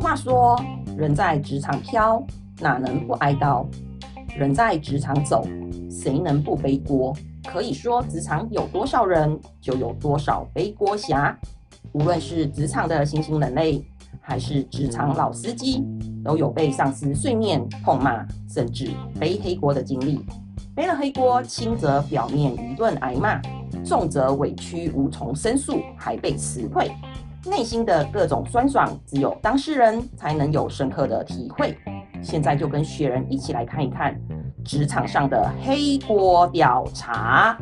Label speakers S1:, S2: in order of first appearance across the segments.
S1: 话说：“人在职场飘，哪能不挨刀？人在职场走，谁能不背锅？”可以说，职场有多少人，就有多少背锅侠。无论是职场的新兴人类，还是职场老司机，都有被上司碎念、痛骂，甚至背黑锅的经历。背了黑锅，轻则表面一顿挨骂，重则委屈无从申诉，还被辞退。内心的各种酸爽，只有当事人才能有深刻的体会。现在就跟雪人一起来看一看职场上的黑锅调查。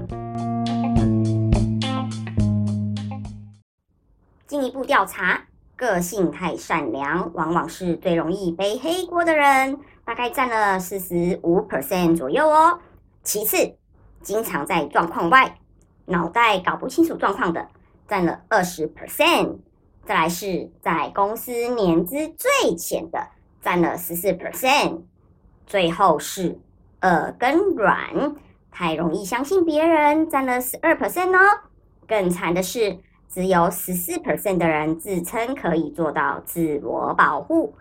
S2: 进一步调查，个性太善良，往往是最容易背黑锅的人，大概占了四十五 percent 左右哦。其次，经常在状况外，脑袋搞不清楚状况的，占了二十 percent。再来是在公司年资最浅的，占了十四 percent。最后是耳根软，太容易相信别人，占了十二 percent 哦。更惨的是。只有十四 percent 的人自称可以做到自我保护，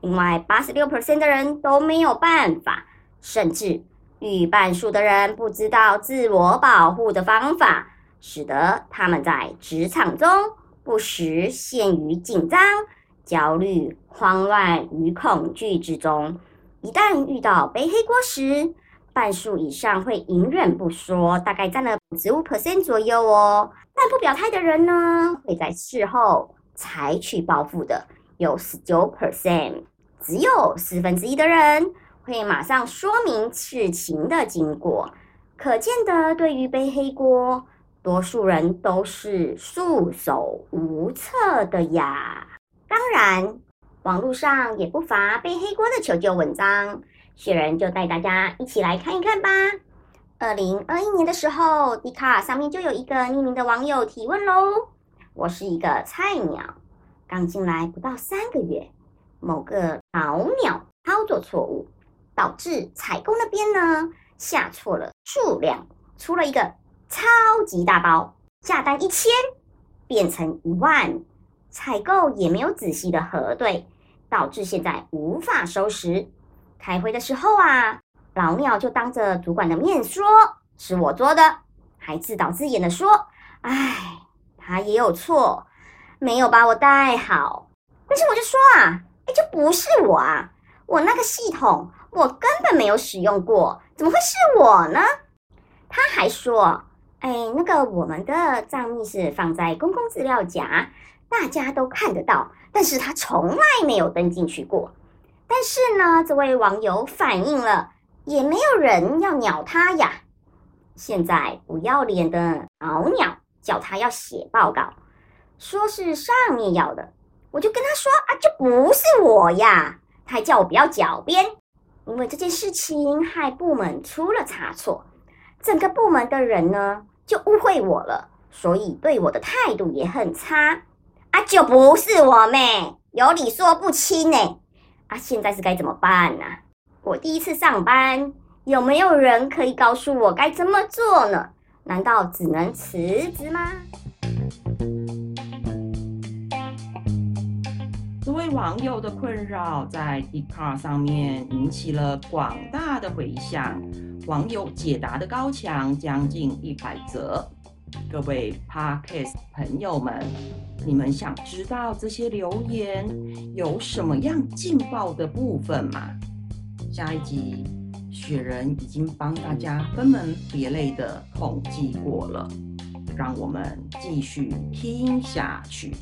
S2: 另外八十六 percent 的人都没有办法，甚至逾半数的人不知道自我保护的方法，使得他们在职场中不时陷于紧张、焦虑、慌乱与恐惧之中。一旦遇到背黑锅时，半数以上会隐忍不说，大概占了十五 percent 左右哦。但不表态的人呢，会在事后采取报复的，有十九 percent。只有四分之一的人会马上说明事情的经过。可见的，对于背黑锅，多数人都是束手无策的呀。当然，网络上也不乏背黑锅的求救文章。雪人就带大家一起来看一看吧。二零二一年的时候，迪卡上面就有一个匿名的网友提问喽：“我是一个菜鸟，刚进来不到三个月，某个老鸟操作错误，导致采购那边呢下错了数量，出了一个超级大包，下单一千变成一万，采购也没有仔细的核对，导致现在无法收拾。”开会的时候啊，老鸟就当着主管的面说是我做的，还自导自演的说：“哎，他也有错，没有把我带好。”但是我就说啊，哎，这不是我啊，我那个系统我根本没有使用过，怎么会是我呢？他还说：“哎，那个我们的账密是放在公共资料夹，大家都看得到，但是他从来没有登进去过。”但是呢，这位网友反映了，也没有人要鸟他呀。现在不要脸的老鸟叫他要写报告，说是上面要的，我就跟他说啊，这不是我呀。他还叫我不要狡辩，因为这件事情害部门出了差错，整个部门的人呢就误会我了，所以对我的态度也很差啊，就不是我妹，有理说不清呢。啊现在是该怎么办呢？我第一次上班，有没有人可以告诉我该怎么做呢？难道只能辞职吗？
S1: 这位网友的困扰在 d c a r 上面引起了广大的回响，网友解答的高墙将近一百则。各位 Podcast 朋友们，你们想知道这些留言有什么样劲爆的部分吗？下一集雪人已经帮大家分门别类的统计过了，让我们继续听下去。